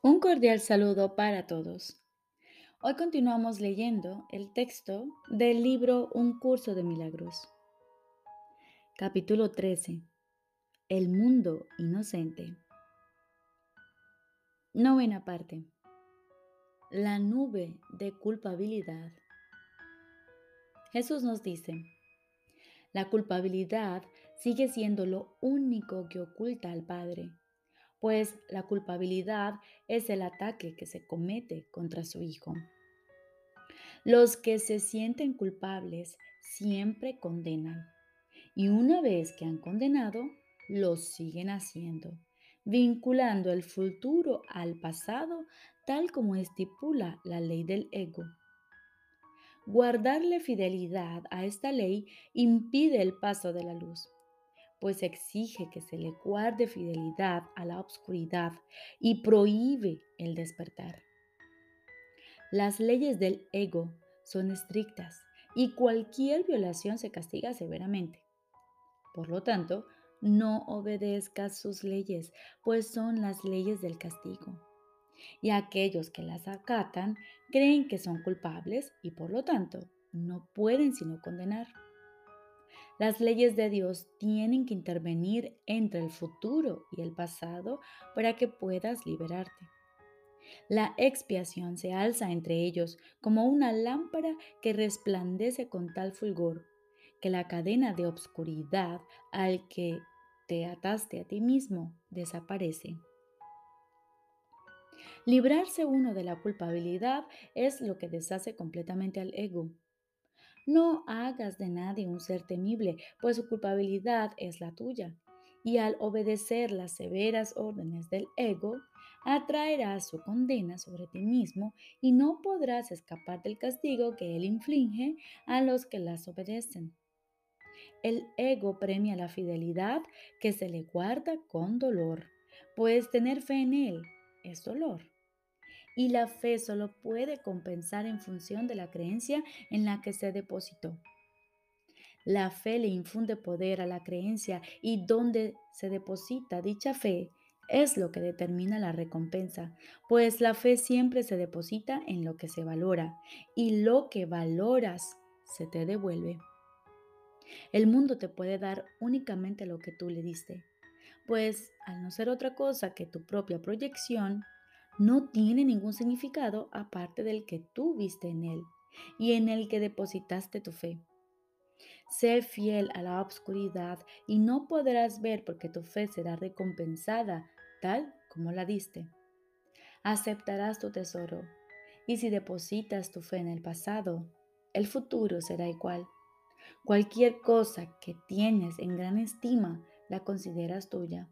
Un cordial saludo para todos. Hoy continuamos leyendo el texto del libro Un curso de milagros. Capítulo 13. El mundo inocente. Novena parte. La nube de culpabilidad. Jesús nos dice, la culpabilidad sigue siendo lo único que oculta al Padre pues la culpabilidad es el ataque que se comete contra su hijo. Los que se sienten culpables siempre condenan y una vez que han condenado, lo siguen haciendo, vinculando el futuro al pasado tal como estipula la ley del ego. Guardarle fidelidad a esta ley impide el paso de la luz pues exige que se le guarde fidelidad a la oscuridad y prohíbe el despertar. Las leyes del ego son estrictas y cualquier violación se castiga severamente. Por lo tanto, no obedezcas sus leyes, pues son las leyes del castigo. Y aquellos que las acatan creen que son culpables y por lo tanto no pueden sino condenar. Las leyes de Dios tienen que intervenir entre el futuro y el pasado para que puedas liberarte. La expiación se alza entre ellos como una lámpara que resplandece con tal fulgor que la cadena de obscuridad al que te ataste a ti mismo desaparece. Librarse uno de la culpabilidad es lo que deshace completamente al ego no hagas de nadie un ser temible, pues su culpabilidad es la tuya. Y al obedecer las severas órdenes del ego, atraerás su condena sobre ti mismo y no podrás escapar del castigo que él inflige a los que las obedecen. El ego premia la fidelidad que se le guarda con dolor, pues tener fe en él es dolor y la fe solo puede compensar en función de la creencia en la que se depositó. La fe le infunde poder a la creencia y donde se deposita dicha fe es lo que determina la recompensa, pues la fe siempre se deposita en lo que se valora y lo que valoras se te devuelve. El mundo te puede dar únicamente lo que tú le diste, pues al no ser otra cosa que tu propia proyección, no tiene ningún significado aparte del que tú viste en él y en el que depositaste tu fe. Sé fiel a la obscuridad y no podrás ver porque tu fe será recompensada tal como la diste. Aceptarás tu tesoro y si depositas tu fe en el pasado, el futuro será igual. Cualquier cosa que tienes en gran estima la consideras tuya.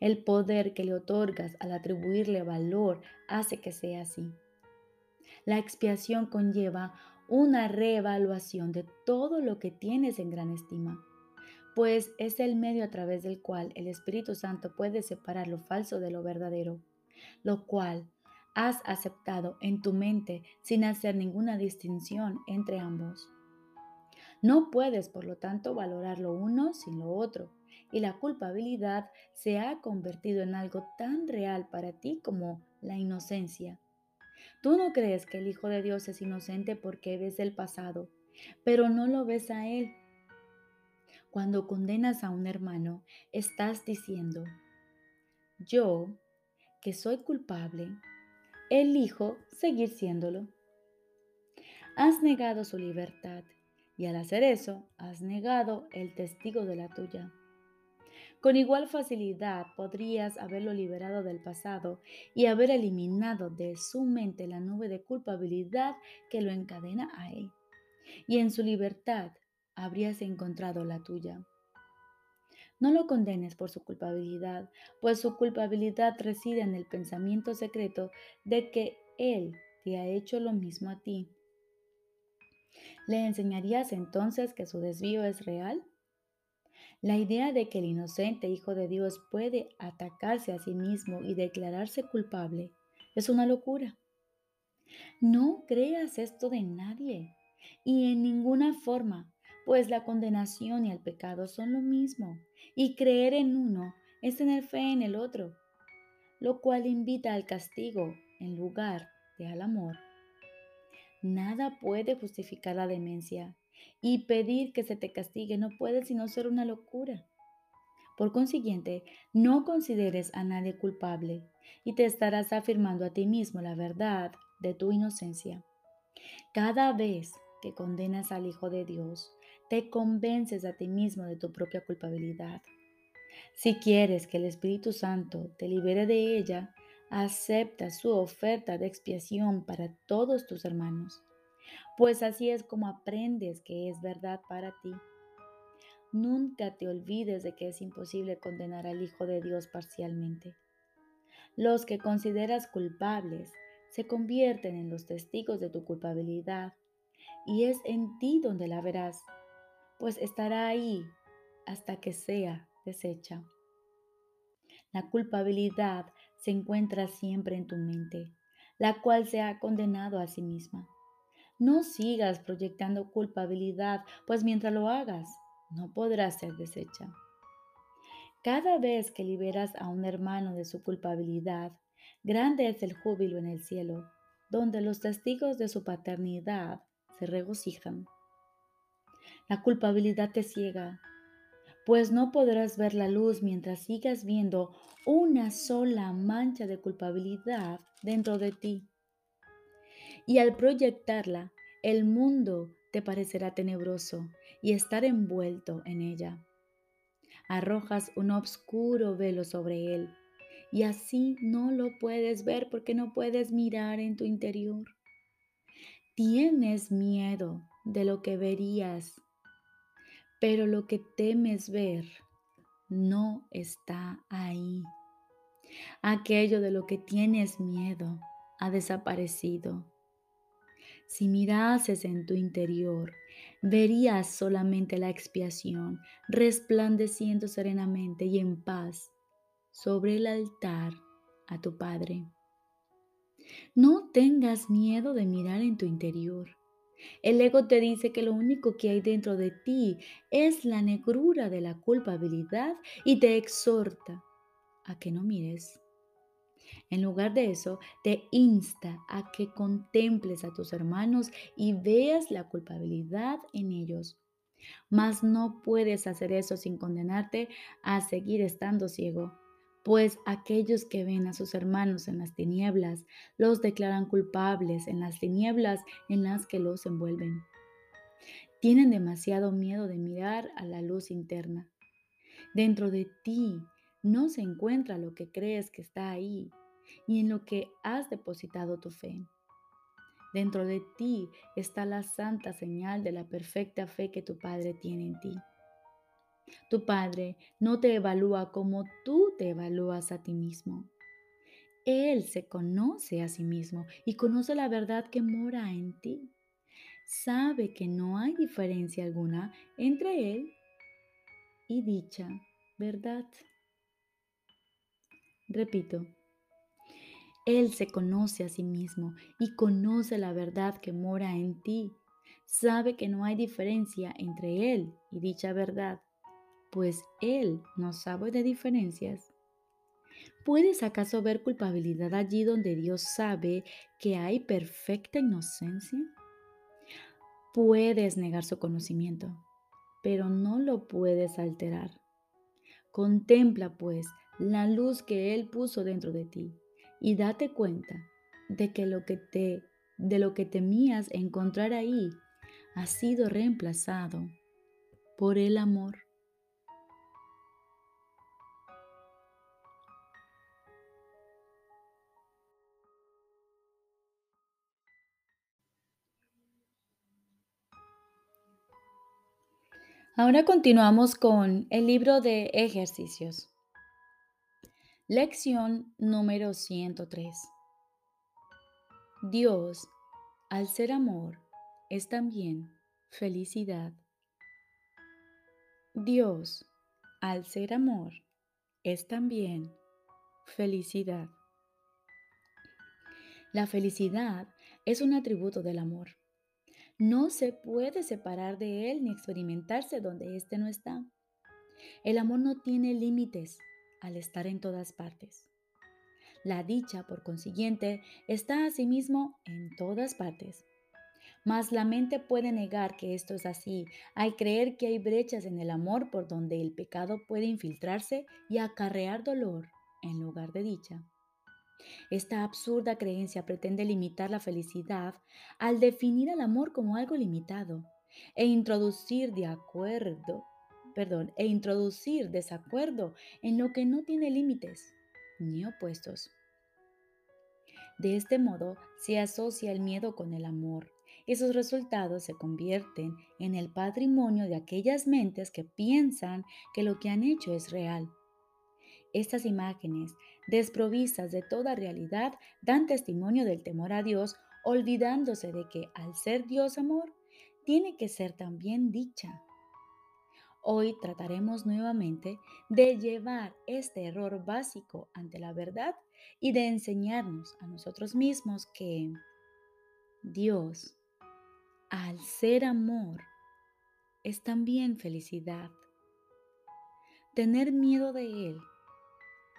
El poder que le otorgas al atribuirle valor hace que sea así. La expiación conlleva una reevaluación de todo lo que tienes en gran estima, pues es el medio a través del cual el Espíritu Santo puede separar lo falso de lo verdadero, lo cual has aceptado en tu mente sin hacer ninguna distinción entre ambos. No puedes, por lo tanto, valorar lo uno sin lo otro, y la culpabilidad se ha convertido en algo tan real para ti como la inocencia. Tú no crees que el Hijo de Dios es inocente porque ves el pasado, pero no lo ves a Él. Cuando condenas a un hermano, estás diciendo, yo, que soy culpable, elijo seguir siéndolo. Has negado su libertad y al hacer eso has negado el testigo de la tuya. Con igual facilidad podrías haberlo liberado del pasado y haber eliminado de su mente la nube de culpabilidad que lo encadena a él. Y en su libertad habrías encontrado la tuya. No lo condenes por su culpabilidad, pues su culpabilidad reside en el pensamiento secreto de que él te ha hecho lo mismo a ti. ¿Le enseñarías entonces que su desvío es real? La idea de que el inocente Hijo de Dios puede atacarse a sí mismo y declararse culpable es una locura. No creas esto de nadie y en ninguna forma, pues la condenación y el pecado son lo mismo y creer en uno es tener fe en el otro. lo cual invita al castigo en lugar de al amor. Nada puede justificar la demencia y pedir que se te castigue no puede sino ser una locura. Por consiguiente, no consideres a nadie culpable y te estarás afirmando a ti mismo la verdad de tu inocencia. Cada vez que condenas al Hijo de Dios, te convences a ti mismo de tu propia culpabilidad. Si quieres que el Espíritu Santo te libere de ella, acepta su oferta de expiación para todos tus hermanos, pues así es como aprendes que es verdad para ti. Nunca te olvides de que es imposible condenar al Hijo de Dios parcialmente. Los que consideras culpables se convierten en los testigos de tu culpabilidad y es en ti donde la verás, pues estará ahí hasta que sea deshecha. La culpabilidad se encuentra siempre en tu mente, la cual se ha condenado a sí misma. No sigas proyectando culpabilidad, pues mientras lo hagas, no podrás ser deshecha. Cada vez que liberas a un hermano de su culpabilidad, grande es el júbilo en el cielo, donde los testigos de su paternidad se regocijan. La culpabilidad te ciega, pues no podrás ver la luz mientras sigas viendo una sola mancha de culpabilidad dentro de ti. Y al proyectarla, el mundo te parecerá tenebroso y estar envuelto en ella. Arrojas un oscuro velo sobre él y así no lo puedes ver porque no puedes mirar en tu interior. Tienes miedo de lo que verías pero lo que temes ver no está ahí. Aquello de lo que tienes miedo ha desaparecido. Si mirases en tu interior, verías solamente la expiación resplandeciendo serenamente y en paz sobre el altar a tu Padre. No tengas miedo de mirar en tu interior. El ego te dice que lo único que hay dentro de ti es la negrura de la culpabilidad y te exhorta a que no mires. En lugar de eso, te insta a que contemples a tus hermanos y veas la culpabilidad en ellos. Mas no puedes hacer eso sin condenarte a seguir estando ciego pues aquellos que ven a sus hermanos en las tinieblas los declaran culpables en las tinieblas en las que los envuelven. Tienen demasiado miedo de mirar a la luz interna. Dentro de ti no se encuentra lo que crees que está ahí y en lo que has depositado tu fe. Dentro de ti está la santa señal de la perfecta fe que tu Padre tiene en ti. Tu Padre no te evalúa como tú te evalúas a ti mismo. Él se conoce a sí mismo y conoce la verdad que mora en ti. Sabe que no hay diferencia alguna entre Él y dicha verdad. Repito, Él se conoce a sí mismo y conoce la verdad que mora en ti. Sabe que no hay diferencia entre Él y dicha verdad pues Él no sabe de diferencias. ¿Puedes acaso ver culpabilidad allí donde Dios sabe que hay perfecta inocencia? Puedes negar su conocimiento, pero no lo puedes alterar. Contempla pues la luz que Él puso dentro de ti y date cuenta de que lo que te de lo que temías encontrar ahí ha sido reemplazado por el amor. Ahora continuamos con el libro de ejercicios. Lección número 103. Dios, al ser amor, es también felicidad. Dios, al ser amor, es también felicidad. La felicidad es un atributo del amor. No se puede separar de Él ni experimentarse donde éste no está. El amor no tiene límites al estar en todas partes. La dicha, por consiguiente, está asimismo en todas partes. Mas la mente puede negar que esto es así al creer que hay brechas en el amor por donde el pecado puede infiltrarse y acarrear dolor en lugar de dicha. Esta absurda creencia pretende limitar la felicidad al definir al amor como algo limitado e introducir de acuerdo, perdón, e introducir desacuerdo en lo que no tiene límites ni opuestos. De este modo se asocia el miedo con el amor y sus resultados se convierten en el patrimonio de aquellas mentes que piensan que lo que han hecho es real. Estas imágenes, desprovistas de toda realidad, dan testimonio del temor a Dios, olvidándose de que al ser Dios amor, tiene que ser también dicha. Hoy trataremos nuevamente de llevar este error básico ante la verdad y de enseñarnos a nosotros mismos que Dios, al ser amor, es también felicidad. Tener miedo de Él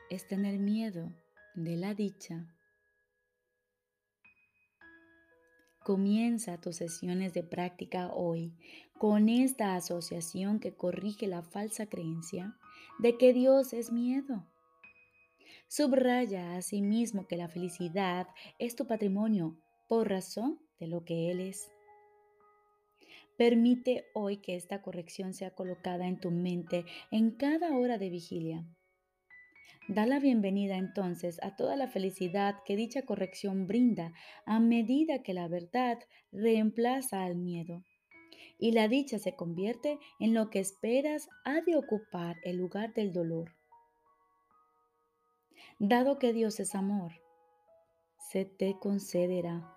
es tener miedo de la dicha. Comienza tus sesiones de práctica hoy con esta asociación que corrige la falsa creencia de que Dios es miedo. Subraya asimismo que la felicidad es tu patrimonio por razón de lo que Él es. Permite hoy que esta corrección sea colocada en tu mente en cada hora de vigilia Da la bienvenida entonces a toda la felicidad que dicha corrección brinda a medida que la verdad reemplaza al miedo. Y la dicha se convierte en lo que esperas ha de ocupar el lugar del dolor. Dado que Dios es amor, se te concederá.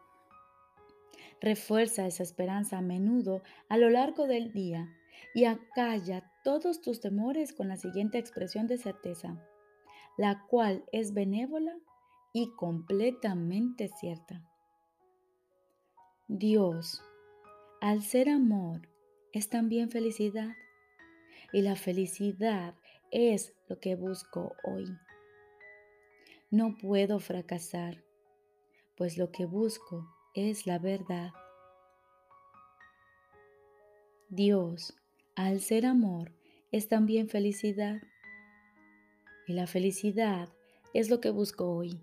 Refuerza esa esperanza a menudo a lo largo del día y acalla todos tus temores con la siguiente expresión de certeza la cual es benévola y completamente cierta. Dios, al ser amor, es también felicidad. Y la felicidad es lo que busco hoy. No puedo fracasar, pues lo que busco es la verdad. Dios, al ser amor, es también felicidad. Y la felicidad es lo que busco hoy.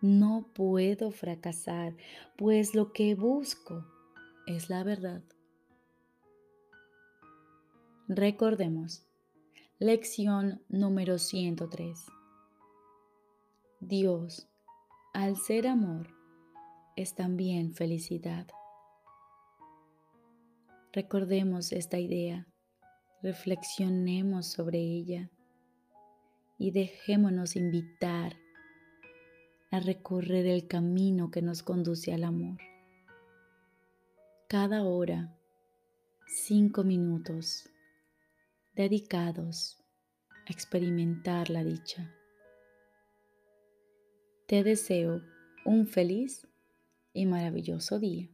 No puedo fracasar, pues lo que busco es la verdad. Recordemos, lección número 103. Dios, al ser amor, es también felicidad. Recordemos esta idea, reflexionemos sobre ella y dejémonos invitar a recorrer el camino que nos conduce al amor. Cada hora, cinco minutos dedicados a experimentar la dicha. Te deseo un feliz y maravilloso día.